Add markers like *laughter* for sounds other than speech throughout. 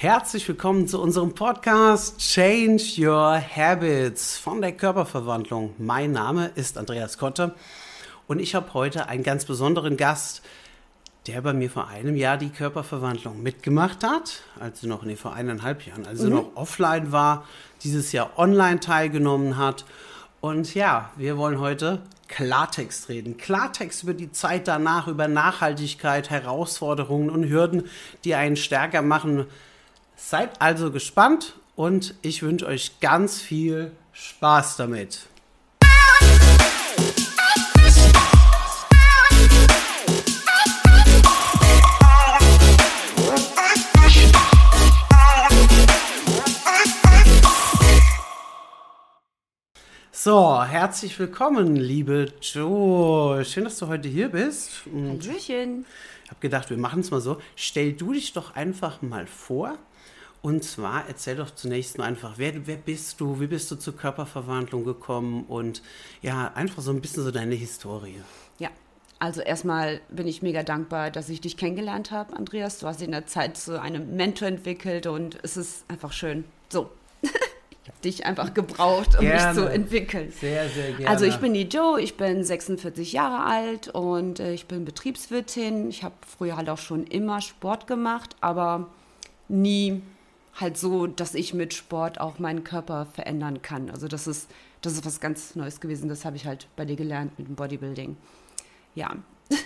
Herzlich willkommen zu unserem Podcast Change Your Habits von der Körperverwandlung. Mein Name ist Andreas Kotte und ich habe heute einen ganz besonderen Gast, der bei mir vor einem Jahr die Körperverwandlung mitgemacht hat, also noch, nee, vor eineinhalb Jahren, also mhm. noch offline war, dieses Jahr online teilgenommen hat. Und ja, wir wollen heute Klartext reden. Klartext über die Zeit danach, über Nachhaltigkeit, Herausforderungen und Hürden, die einen stärker machen, Seid also gespannt und ich wünsche euch ganz viel Spaß damit. So, herzlich willkommen, liebe Joe. Schön, dass du heute hier bist. Hallöchen. Ich habe gedacht, wir machen es mal so. Stell du dich doch einfach mal vor und zwar erzähl doch zunächst mal einfach, wer, wer bist du, wie bist du zur Körperverwandlung gekommen und ja, einfach so ein bisschen so deine Historie. Ja, also erstmal bin ich mega dankbar, dass ich dich kennengelernt habe, Andreas. Du hast in der Zeit zu einem Mentor entwickelt und es ist einfach schön. So. *laughs* ich habe dich einfach gebraucht, um gerne. mich zu entwickeln. Sehr, sehr gerne. Also ich bin die Joe, ich bin 46 Jahre alt und äh, ich bin Betriebswirtin. Ich habe früher halt auch schon immer Sport gemacht, aber nie halt so, dass ich mit Sport auch meinen Körper verändern kann. Also das ist, das ist was ganz Neues gewesen. Das habe ich halt bei dir gelernt mit dem Bodybuilding. Ja. *laughs*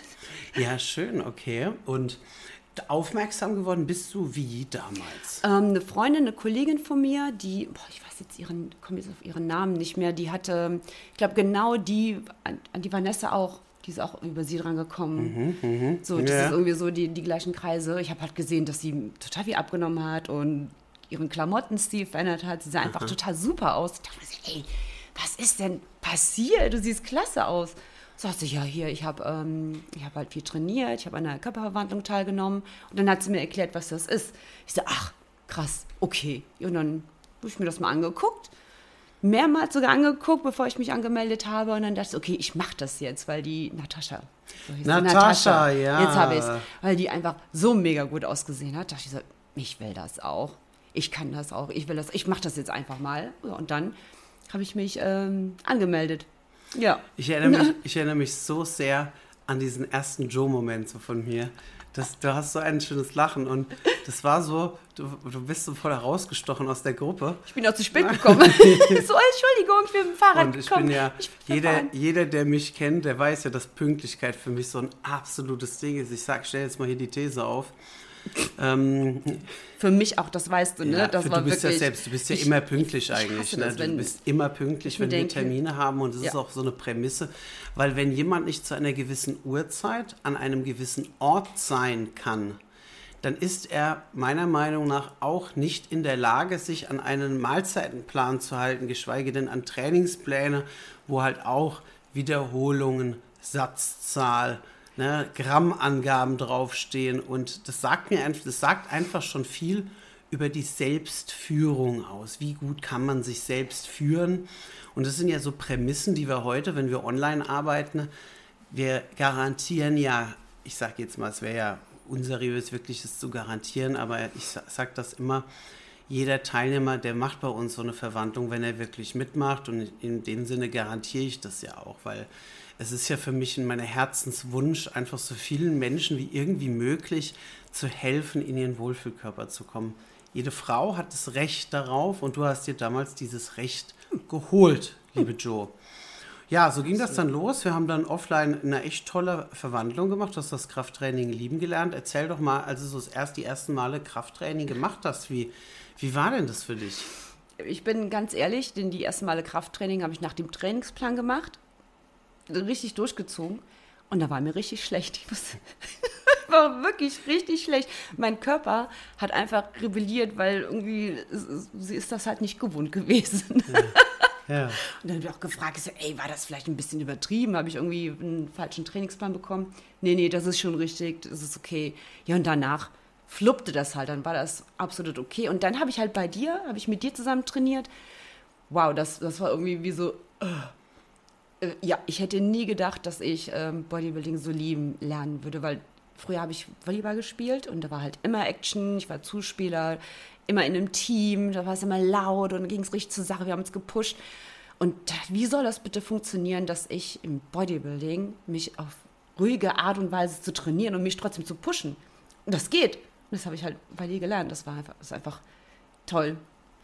Ja, schön, okay. Und aufmerksam geworden bist du wie damals? Ähm, eine Freundin, eine Kollegin von mir, die, boah, ich weiß jetzt ihren, komme jetzt auf ihren Namen nicht mehr, die hatte, ich glaube genau die, an, an die Vanessa auch die ist auch über sie dran gekommen. Mhm, mh. So, das ja. ist irgendwie so die, die gleichen Kreise. Ich habe halt gesehen, dass sie total viel abgenommen hat und ihren Klamottenstil verändert hat. Sie sah einfach total super aus. Ich dachte mir, ey, was ist denn passiert? Du siehst klasse aus. Sagt sie, ja, hier, ich habe ähm, hab halt viel trainiert, ich habe an einer Körperverwandlung teilgenommen. Und dann hat sie mir erklärt, was das ist. Ich so, ach, krass, okay. Und dann habe ich mir das mal angeguckt mehrmals sogar angeguckt, bevor ich mich angemeldet habe. Und dann dachte ich, okay, ich mache das jetzt, weil die Natascha. So Natascha, ja. Jetzt habe ich es. Weil die einfach so mega gut ausgesehen hat. Da dachte ich so, ich will das auch. Ich kann das auch. Ich will das. Ich mache das jetzt einfach mal. Und dann habe ich mich ähm, angemeldet. Ja. Ich erinnere, mich, *laughs* ich erinnere mich so sehr an diesen ersten Joe-Moment so von mir. Das, du hast so ein schönes Lachen und das war so, du, du bist so voll herausgestochen aus der Gruppe. Ich bin auch zu spät gekommen. *laughs* so, Entschuldigung, ich bin mit dem Fahrrad und ich gekommen. Bin ja, ich bin jeder, jeder, der mich kennt, der weiß ja, dass Pünktlichkeit für mich so ein absolutes Ding ist. Ich sag, stell jetzt mal hier die These auf. Ähm, für mich auch, das weißt du, ne? Ja, das war du bist wirklich, ja selbst, du bist ja immer pünktlich eigentlich. Ne? du bist immer pünktlich, wenn denke, wir Termine haben und das ja. ist auch so eine Prämisse, weil wenn jemand nicht zu einer gewissen Uhrzeit an einem gewissen Ort sein kann, dann ist er meiner Meinung nach auch nicht in der Lage, sich an einen Mahlzeitenplan zu halten, geschweige denn an Trainingspläne, wo halt auch Wiederholungen, Satzzahl, ne, Grammangaben draufstehen. Und das sagt mir einfach, das sagt einfach schon viel über die Selbstführung aus. Wie gut kann man sich selbst führen? Und das sind ja so Prämissen, die wir heute, wenn wir online arbeiten, wir garantieren ja, ich sage jetzt mal, es wäre ja unseriös, wirklich es zu garantieren, aber ich sage das immer, jeder Teilnehmer, der macht bei uns so eine Verwandlung, wenn er wirklich mitmacht. Und in dem Sinne garantiere ich das ja auch, weil es ist ja für mich in meiner Herzenswunsch, einfach so vielen Menschen wie irgendwie möglich zu helfen, in ihren Wohlfühlkörper zu kommen. Jede Frau hat das Recht darauf und du hast dir damals dieses Recht geholt, liebe Joe. Ja, so ging das dann los. Wir haben dann offline eine echt tolle Verwandlung gemacht. Du hast das Krafttraining lieben gelernt. Erzähl doch mal, als du so erst die ersten Male Krafttraining gemacht hast, wie, wie war denn das für dich? Ich bin ganz ehrlich, denn die ersten Male Krafttraining habe ich nach dem Trainingsplan gemacht richtig durchgezogen. Und da war mir richtig schlecht. Ich muss, *laughs* war wirklich richtig schlecht. Mein Körper hat einfach rebelliert, weil irgendwie sie ist das halt nicht gewohnt gewesen. Ja. Ja. *laughs* Und dann habe ich auch gefragt, ich so, ey, war das vielleicht ein bisschen übertrieben? Habe ich irgendwie einen falschen Trainingsplan bekommen? Nee, nee, das ist schon richtig, das ist okay. Ja, und danach fluppte das halt, dann war das absolut okay. Und dann habe ich halt bei dir, habe ich mit dir zusammen trainiert. Wow, das, das war irgendwie wie so, uh, äh, ja, ich hätte nie gedacht, dass ich ähm, Bodybuilding so lieben lernen würde, weil früher habe ich Volleyball gespielt und da war halt immer Action, ich war Zuspieler, immer in einem Team, da war es immer laut und ging es richtig zur Sache, wir haben uns gepusht. Und wie soll das bitte funktionieren, dass ich im Bodybuilding mich auf ruhige Art und Weise zu trainieren und mich trotzdem zu pushen? Das geht. Das habe ich halt bei dir gelernt. Das war einfach, das ist einfach toll.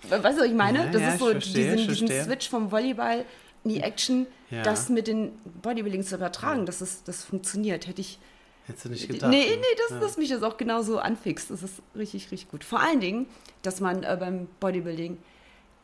Weißt du, was ich meine? Ja, das ja, ist so verstehe, diesen, diesen Switch vom Volleyball in die Action, ja. das mit den Bodybuilding zu übertragen, dass es, das funktioniert. Hätte ich. Hättest du nicht gedacht? Nee, nee, das, ja. das mich das auch genauso anfixt. Das ist richtig, richtig gut. Vor allen Dingen, dass man äh, beim Bodybuilding,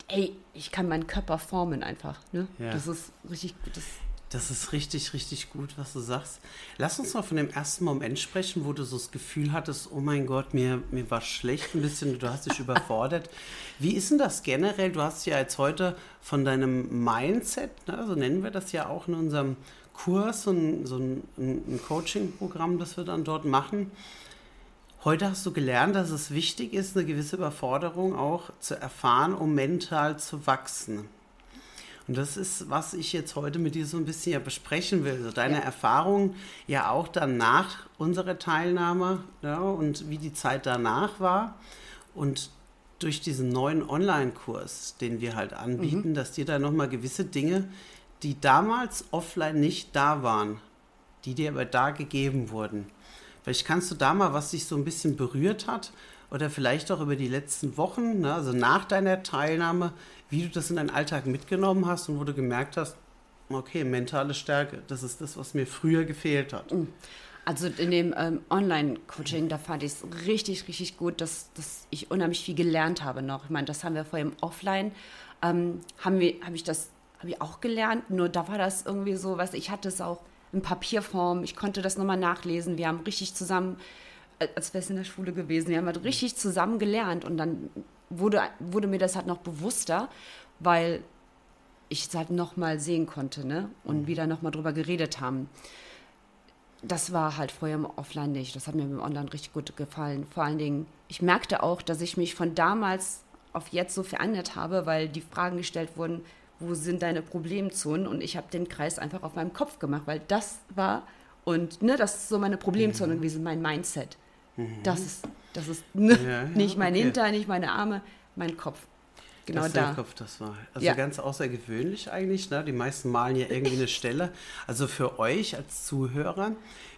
ey, ich kann meinen Körper formen einfach. Ne? Ja. Das ist richtig gut. Das, das ist richtig, richtig gut, was du sagst. Lass uns mal von dem ersten Moment sprechen, wo du so das Gefühl hattest, oh mein Gott, mir, mir war schlecht ein bisschen, du hast dich überfordert. *laughs* Wie ist denn das generell? Du hast ja jetzt heute von deinem Mindset, ne, so nennen wir das ja auch in unserem Kurs, so ein, so ein, ein Coaching-Programm, das wir dann dort machen. Heute hast du gelernt, dass es wichtig ist, eine gewisse Überforderung auch zu erfahren, um mental zu wachsen. Und das ist, was ich jetzt heute mit dir so ein bisschen ja besprechen will. So deine ja. Erfahrungen ja auch dann nach unserer Teilnahme ja, und wie die Zeit danach war. Und durch diesen neuen Online-Kurs, den wir halt anbieten, mhm. dass dir da nochmal gewisse Dinge, die damals offline nicht da waren, die dir aber da gegeben wurden. Vielleicht kannst du da mal, was dich so ein bisschen berührt hat oder vielleicht auch über die letzten Wochen, ne, also nach deiner Teilnahme, wie du das in deinen Alltag mitgenommen hast und wo du gemerkt hast, okay, mentale Stärke, das ist das, was mir früher gefehlt hat. Mm. Also in dem ähm, Online-Coaching, da fand ich es richtig, richtig gut, dass, dass ich unheimlich viel gelernt habe noch. Ich meine, das haben wir vorher im Offline, ähm, haben wir, ich das, habe ich auch gelernt, nur da war das irgendwie so, was ich hatte es auch in Papierform, ich konnte das nochmal nachlesen, wir haben richtig zusammen, als wäre es in der Schule gewesen, wir haben halt richtig zusammen gelernt und dann wurde, wurde mir das halt noch bewusster, weil ich es halt nochmal sehen konnte ne? und mhm. wieder nochmal drüber geredet haben. Das war halt vorher im Offline nicht. Das hat mir im Online richtig gut gefallen. Vor allen Dingen, ich merkte auch, dass ich mich von damals auf jetzt so verändert habe, weil die Fragen gestellt wurden, wo sind deine Problemzonen? Und ich habe den Kreis einfach auf meinem Kopf gemacht, weil das war, und ne, das ist so meine Problemzone mhm. gewesen, mein Mindset. Mhm. Das ist das ist ja, *laughs* ja, nicht mein okay. Hintern, nicht meine Arme, mein Kopf. Genau das da. Kopf, das war. Also ja. ganz außergewöhnlich eigentlich. Ne? Die meisten malen ja irgendwie eine Stelle. Also für euch als Zuhörer,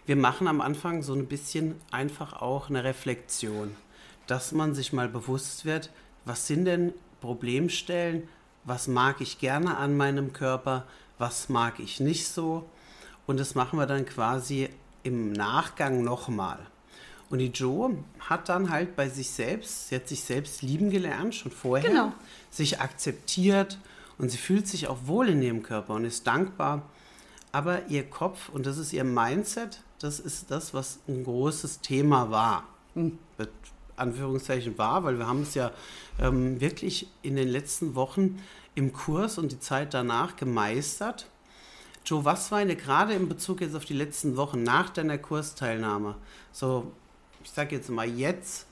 wir machen am Anfang so ein bisschen einfach auch eine Reflexion, dass man sich mal bewusst wird, was sind denn Problemstellen, was mag ich gerne an meinem Körper, was mag ich nicht so. Und das machen wir dann quasi im Nachgang nochmal. Und die Joe hat dann halt bei sich selbst, sie hat sich selbst lieben gelernt, schon vorher, genau. sich akzeptiert und sie fühlt sich auch wohl in ihrem Körper und ist dankbar. Aber ihr Kopf, und das ist ihr Mindset, das ist das, was ein großes Thema war. Mhm. Anführungszeichen war, weil wir haben es ja ähm, wirklich in den letzten Wochen im Kurs und die Zeit danach gemeistert. Joe, was war denn gerade in Bezug jetzt auf die letzten Wochen nach deiner Kursteilnahme so ich sage jetzt mal jetzt,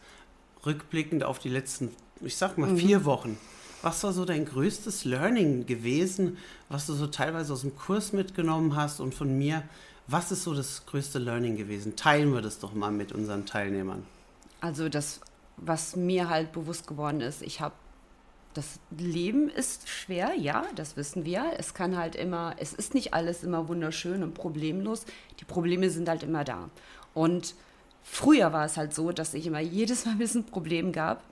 rückblickend auf die letzten, ich sag mal, mhm. vier Wochen, was war so dein größtes Learning gewesen, was du so teilweise aus dem Kurs mitgenommen hast und von mir? Was ist so das größte Learning gewesen? Teilen wir das doch mal mit unseren Teilnehmern. Also das, was mir halt bewusst geworden ist, ich habe das Leben ist schwer, ja, das wissen wir. Es kann halt immer, es ist nicht alles immer wunderschön und problemlos. Die Probleme sind halt immer da. Und Früher war es halt so, dass ich immer jedes Mal, *laughs* wenn es ein Problem gab,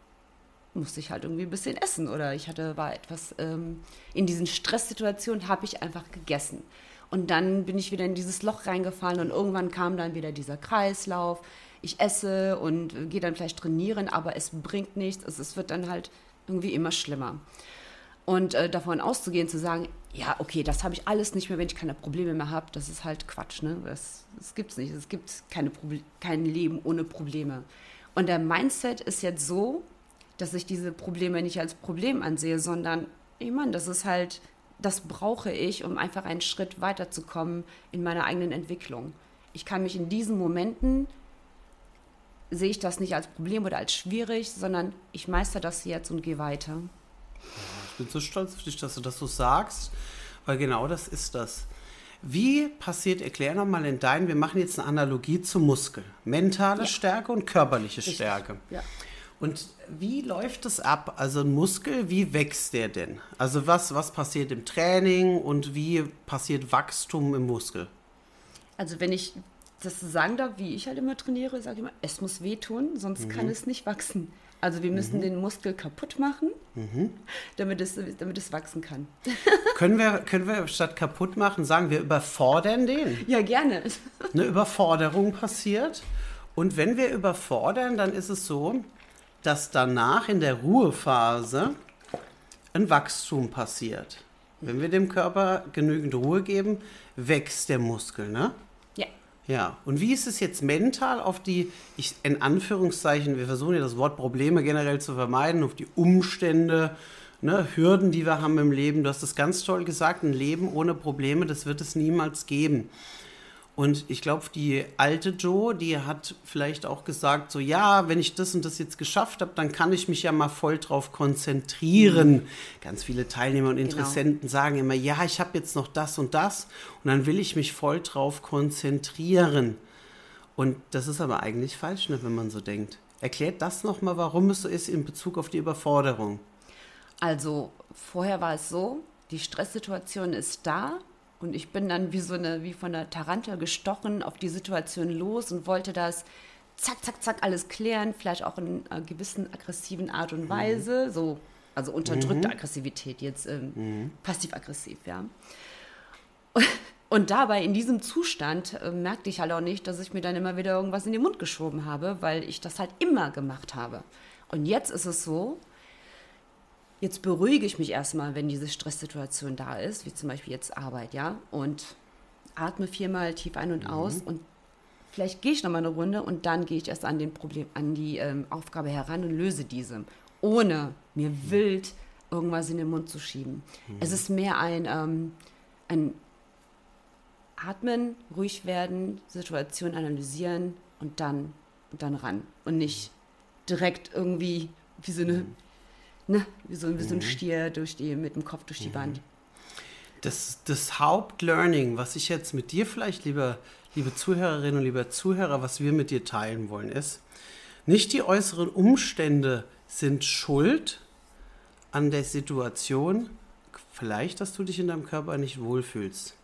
musste ich halt irgendwie ein bisschen essen oder ich hatte, war etwas ähm, in diesen Stresssituationen, habe ich einfach gegessen. Und dann bin ich wieder in dieses Loch reingefallen und irgendwann kam dann wieder dieser Kreislauf. Ich esse und gehe dann vielleicht trainieren, aber es bringt nichts. Also es wird dann halt irgendwie immer schlimmer. Und äh, davon auszugehen, zu sagen, ja, okay, das habe ich alles nicht mehr, wenn ich keine Probleme mehr habe, das ist halt Quatsch. Ne? Das, das gibt es nicht. Es gibt keine kein Leben ohne Probleme. Und der Mindset ist jetzt so, dass ich diese Probleme nicht als Problem ansehe, sondern, ich meine, das ist halt, das brauche ich, um einfach einen Schritt weiterzukommen in meiner eigenen Entwicklung. Ich kann mich in diesen Momenten, sehe ich das nicht als Problem oder als schwierig, sondern ich meister das jetzt und gehe weiter. Ich bin so stolz auf dich, dass du das so sagst, weil genau das ist das. Wie passiert, erklär nochmal in deinen, wir machen jetzt eine Analogie zum Muskel. Mentale ja. Stärke und körperliche Richtig. Stärke. Ja. Und wie läuft es ab? Also ein Muskel, wie wächst der denn? Also was, was passiert im Training und wie passiert Wachstum im Muskel? Also wenn ich das sagen darf, wie ich halt immer trainiere, sage ich immer, es muss wehtun, sonst mhm. kann es nicht wachsen. Also wir müssen mhm. den Muskel kaputt machen, mhm. damit, es, damit es wachsen kann. *laughs* können, wir, können wir statt kaputt machen, sagen wir überfordern den? Ja, gerne. Eine Überforderung passiert. Und wenn wir überfordern, dann ist es so, dass danach in der Ruhephase ein Wachstum passiert. Wenn wir dem Körper genügend Ruhe geben, wächst der Muskel, ne? Ja, und wie ist es jetzt mental auf die, ich, in Anführungszeichen, wir versuchen ja das Wort Probleme generell zu vermeiden, auf die Umstände, ne, Hürden, die wir haben im Leben. Du hast es ganz toll gesagt, ein Leben ohne Probleme, das wird es niemals geben. Und ich glaube, die alte Joe, die hat vielleicht auch gesagt, so ja, wenn ich das und das jetzt geschafft habe, dann kann ich mich ja mal voll drauf konzentrieren. Mhm. Ganz viele Teilnehmer und genau. Interessenten genau. sagen immer, ja, ich habe jetzt noch das und das und dann will ich mich voll drauf konzentrieren. Und das ist aber eigentlich falsch, ne, wenn man so denkt. Erklärt das nochmal, warum es so ist in Bezug auf die Überforderung. Also vorher war es so, die Stresssituation ist da, und ich bin dann wie so eine, wie von einer Tarantel gestochen auf die Situation los und wollte das zack, zack, zack alles klären, vielleicht auch in einer gewissen aggressiven Art und mhm. Weise, mhm. so, also unterdrückte mhm. Aggressivität, jetzt ähm, mhm. passiv-aggressiv, ja. Und, *laughs* und, dabei, in diesem Zustand, äh, merkte ich halt auch nicht, dass ich mir dann immer wieder irgendwas in den Mund geschoben habe, weil ich das halt immer gemacht habe. Und jetzt ist es so, Jetzt beruhige ich mich erstmal, wenn diese Stresssituation da ist, wie zum Beispiel jetzt Arbeit, ja, und atme viermal tief ein und mhm. aus und vielleicht gehe ich nochmal eine Runde und dann gehe ich erst an den Problem, an die ähm, Aufgabe heran und löse diese, ohne mir mhm. wild irgendwas in den Mund zu schieben. Mhm. Es ist mehr ein, ähm, ein Atmen, ruhig werden, Situation analysieren und dann, und dann ran und nicht direkt irgendwie wie so eine mhm ne, wie so, wie so ein mhm. Stier durch die, mit dem Kopf durch die mhm. Wand. Das, das Hauptlearning, was ich jetzt mit dir vielleicht, lieber, liebe Zuhörerinnen und lieber Zuhörer, was wir mit dir teilen wollen, ist, nicht die äußeren Umstände sind schuld an der Situation, vielleicht, dass du dich in deinem Körper nicht wohlfühlst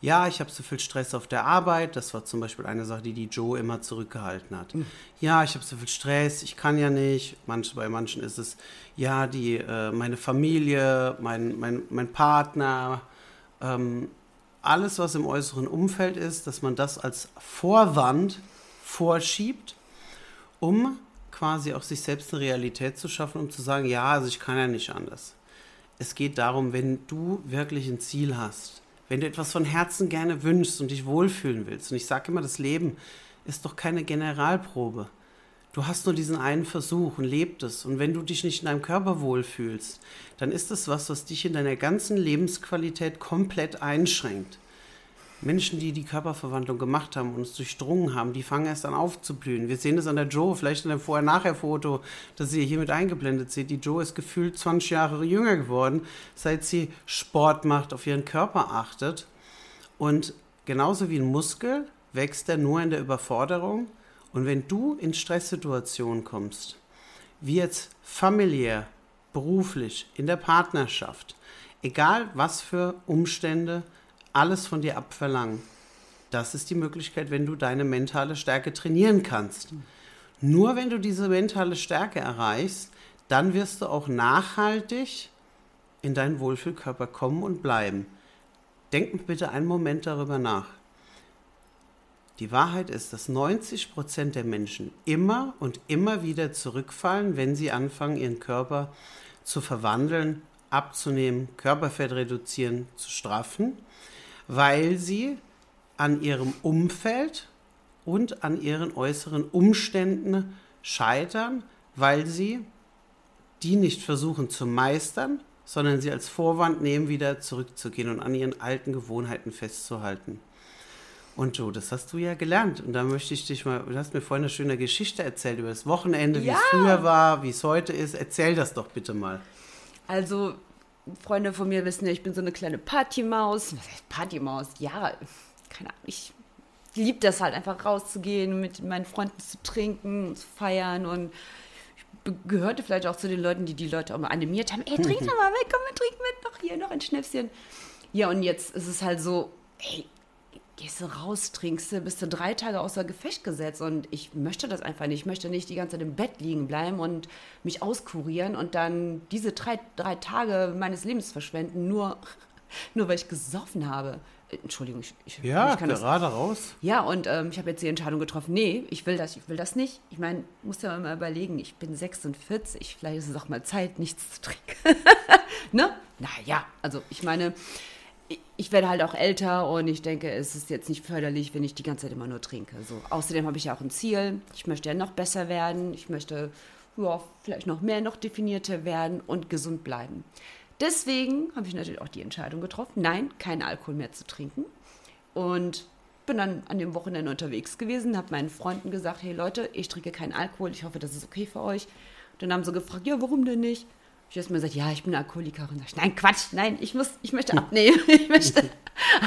ja, ich habe so viel Stress auf der Arbeit. Das war zum Beispiel eine Sache, die die Joe immer zurückgehalten hat. Mhm. Ja, ich habe so viel Stress, ich kann ja nicht. Manch, bei manchen ist es, ja, die, äh, meine Familie, mein, mein, mein Partner, ähm, alles, was im äußeren Umfeld ist, dass man das als Vorwand vorschiebt, um quasi auch sich selbst eine Realität zu schaffen, um zu sagen, ja, also ich kann ja nicht anders. Es geht darum, wenn du wirklich ein Ziel hast, wenn du etwas von Herzen gerne wünschst und dich wohlfühlen willst, und ich sage immer, das Leben ist doch keine Generalprobe. Du hast nur diesen einen Versuch und lebt es. Und wenn du dich nicht in deinem Körper wohlfühlst, dann ist das was, was dich in deiner ganzen Lebensqualität komplett einschränkt. Menschen, die die Körperverwandlung gemacht haben und es durchdrungen haben, die fangen erst an aufzublühen. Wir sehen das an der Joe, vielleicht in dem Vorher-Nachher-Foto, das ihr hier mit eingeblendet seht. Die Joe ist gefühlt 20 Jahre jünger geworden, seit sie Sport macht, auf ihren Körper achtet. Und genauso wie ein Muskel wächst er nur in der Überforderung. Und wenn du in Stresssituationen kommst, wie jetzt familiär, beruflich, in der Partnerschaft, egal was für Umstände, alles von dir abverlangen. Das ist die Möglichkeit, wenn du deine mentale Stärke trainieren kannst. Nur wenn du diese mentale Stärke erreichst, dann wirst du auch nachhaltig in deinen Wohlfühlkörper kommen und bleiben. Denk bitte einen Moment darüber nach. Die Wahrheit ist, dass 90 Prozent der Menschen immer und immer wieder zurückfallen, wenn sie anfangen, ihren Körper zu verwandeln, abzunehmen, Körperfett reduzieren, zu straffen weil sie an ihrem Umfeld und an ihren äußeren Umständen scheitern, weil sie die nicht versuchen zu meistern, sondern sie als Vorwand nehmen, wieder zurückzugehen und an ihren alten Gewohnheiten festzuhalten. Und du, das hast du ja gelernt. Und da möchte ich dich mal, du hast mir vorhin eine schöne Geschichte erzählt über das Wochenende, ja. wie es früher war, wie es heute ist. Erzähl das doch bitte mal. Also Freunde von mir wissen ja, ich bin so eine kleine Partymaus. Was heißt Partymaus? Ja, keine Ahnung. Ich liebe das halt einfach rauszugehen, mit meinen Freunden zu trinken, zu feiern und ich gehörte vielleicht auch zu den Leuten, die die Leute auch mal animiert haben. Ey, trink *laughs* doch mal weg, komm, wir trinken mit, noch hier, noch ein Schnäpschen. Ja, und jetzt ist es halt so, ey, gehst du raus, trinkst du, bist du drei Tage außer Gefecht gesetzt und ich möchte das einfach nicht. Ich möchte nicht die ganze Zeit im Bett liegen bleiben und mich auskurieren und dann diese drei, drei Tage meines Lebens verschwenden, nur, *laughs* nur weil ich gesoffen habe. Entschuldigung, ich, ich, ja, ich kann gerade das, raus. Ja, und ähm, ich habe jetzt die Entscheidung getroffen, nee, ich will das, ich will das nicht. Ich meine, muss ja mal überlegen, ich bin 46, vielleicht ist es auch mal Zeit, nichts zu trinken. *laughs* ne? Naja, also ich meine, ich, werde halt auch älter und ich denke, es ist jetzt nicht förderlich, wenn ich die ganze Zeit immer nur trinke. So. Außerdem habe ich ja auch ein Ziel. Ich möchte ja noch besser werden. Ich möchte ja, vielleicht noch mehr, noch definierter werden und gesund bleiben. Deswegen habe ich natürlich auch die Entscheidung getroffen, nein, keinen Alkohol mehr zu trinken. Und bin dann an dem Wochenende unterwegs gewesen, habe meinen Freunden gesagt, hey Leute, ich trinke keinen Alkohol, ich hoffe, das ist okay für euch. Dann haben sie gefragt, ja, warum denn nicht? Ich habe mir gesagt, ja, ich bin Alkoholikerin. Ich, nein, Quatsch, nein, ich muss, ich möchte abnehmen. *laughs* ich möchte,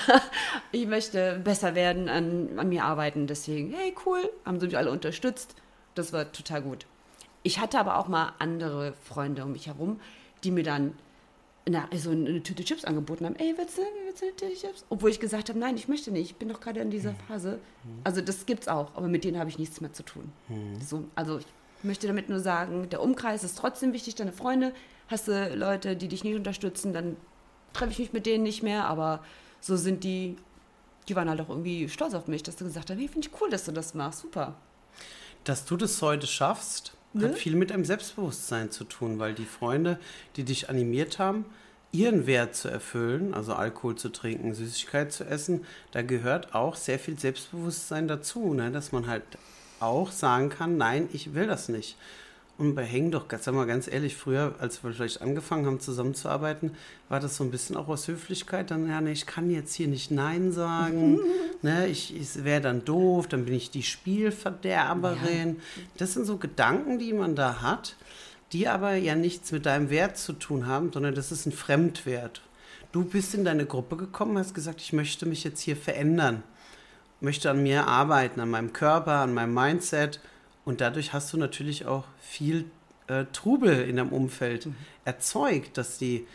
*laughs* ich möchte besser werden, an, an mir arbeiten. Deswegen, hey, cool, haben sie mich alle unterstützt. Das war total gut. Ich hatte aber auch mal andere Freunde um mich herum, die mir dann na, so eine Tüte Chips angeboten haben. Ey, willst du, willst du eine Tüte Chips? Obwohl ich gesagt habe, nein, ich möchte nicht. Ich bin doch gerade in dieser Phase. Also das gibt's auch, aber mit denen habe ich nichts mehr zu tun. Mhm. So, also ich möchte damit nur sagen, der Umkreis ist trotzdem wichtig, deine Freunde. Hast du Leute, die dich nicht unterstützen, dann treffe ich mich mit denen nicht mehr, aber so sind die, die waren halt auch irgendwie stolz auf mich, dass du gesagt hast, hey, finde ich cool, dass du das machst, super. Dass du das heute schaffst, Ne? Hat viel mit deinem Selbstbewusstsein zu tun, weil die Freunde, die dich animiert haben, ihren Wert zu erfüllen, also Alkohol zu trinken, Süßigkeit zu essen, da gehört auch sehr viel Selbstbewusstsein dazu, ne? dass man halt auch sagen kann, nein, ich will das nicht. Und bei Hängen doch, sag mal ganz ehrlich, früher, als wir vielleicht angefangen haben zusammenzuarbeiten, war das so ein bisschen auch aus Höflichkeit, dann, ja, nee, ich kann jetzt hier nicht Nein sagen, *laughs* ne, ich, ich wäre dann doof, dann bin ich die Spielverderberin. Ja. Das sind so Gedanken, die man da hat, die aber ja nichts mit deinem Wert zu tun haben, sondern das ist ein Fremdwert. Du bist in deine Gruppe gekommen, hast gesagt, ich möchte mich jetzt hier verändern, möchte an mir arbeiten, an meinem Körper, an meinem Mindset und dadurch hast du natürlich auch viel äh, Trubel in deinem Umfeld mhm. erzeugt, dass die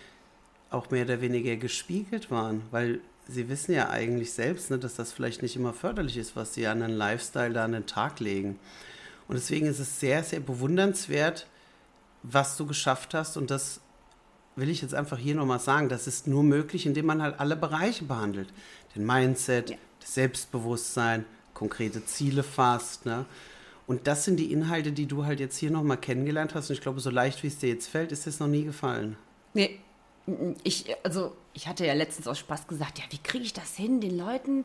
auch mehr oder weniger gespiegelt waren, weil sie wissen ja eigentlich selbst, ne, dass das vielleicht nicht immer förderlich ist, was sie an einen Lifestyle da an den Tag legen. Und deswegen ist es sehr, sehr bewundernswert, was du geschafft hast. Und das will ich jetzt einfach hier nochmal sagen. Das ist nur möglich, indem man halt alle Bereiche behandelt. Den Mindset, ja. Selbstbewusstsein, konkrete Ziele fasst. Ne? Und das sind die Inhalte, die du halt jetzt hier nochmal kennengelernt hast. Und ich glaube, so leicht wie es dir jetzt fällt, ist es noch nie gefallen. Nee. Ich, also, ich hatte ja letztens aus Spaß gesagt, ja, wie kriege ich das hin, den Leuten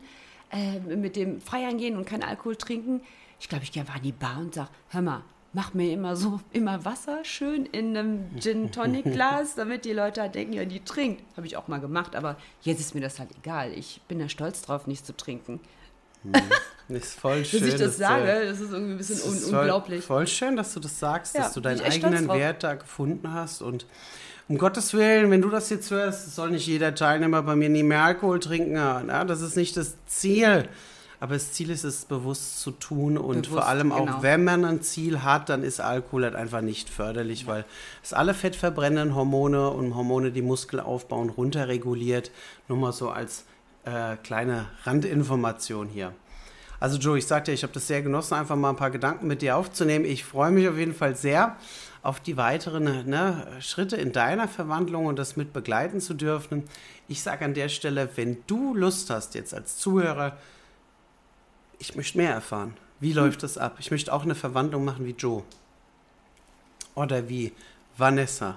äh, mit dem Feiern gehen und keinen Alkohol trinken? Ich glaube, ich gehe einfach in die Bar und sage, hör mal, mach mir immer so, immer Wasser schön in einem Gin Tonic *laughs* Glas, damit die Leute halt denken, ja, die trinkt. Habe ich auch mal gemacht, aber jetzt ist mir das halt egal. Ich bin da stolz drauf, nicht zu trinken. Hm. Ist voll schön. *laughs* dass ich das sage, du, das ist irgendwie ein bisschen un unglaublich. Voll, voll, schön, dass du das sagst, ja, dass du deinen eigenen Wert da gefunden hast. Und um Gottes Willen, wenn du das jetzt hörst, soll nicht jeder Teilnehmer bei mir nie mehr Alkohol trinken. Ja, das ist nicht das Ziel. Aber das Ziel ist es, bewusst zu tun und bewusst, vor allem auch, genau. wenn man ein Ziel hat, dann ist Alkohol halt einfach nicht förderlich, ja. weil es alle fettverbrennenden Hormone und Hormone, die Muskel aufbauen, runterreguliert. Nur mal so als äh, kleine Randinformation hier. Also Joe, ich sagte, ich habe das sehr genossen, einfach mal ein paar Gedanken mit dir aufzunehmen. Ich freue mich auf jeden Fall sehr auf die weiteren ne, Schritte in deiner Verwandlung und das mit begleiten zu dürfen. Ich sage an der Stelle, wenn du Lust hast, jetzt als Zuhörer, ich möchte mehr erfahren. Wie läuft das ab? Ich möchte auch eine Verwandlung machen wie Joe. Oder wie Vanessa.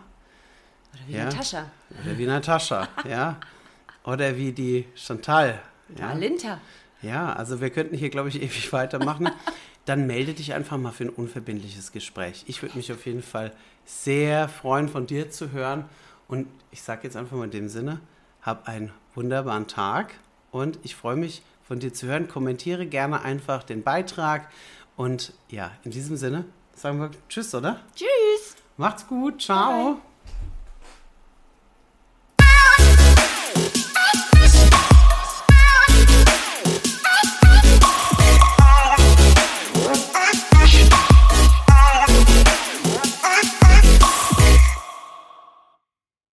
Oder wie ja? Natascha. Oder wie Natascha, *laughs* ja. Oder wie die Chantal. Ja, Linter. Ja, also wir könnten hier, glaube ich, *laughs* ewig weitermachen. Dann melde dich einfach mal für ein unverbindliches Gespräch. Ich würde mich auf jeden Fall sehr freuen, von dir zu hören. Und ich sage jetzt einfach mal in dem Sinne, hab einen wunderbaren Tag und ich freue mich, von dir zu hören. Kommentiere gerne einfach den Beitrag. Und ja, in diesem Sinne sagen wir Tschüss, oder? Tschüss. Macht's gut. Ciao. Bye.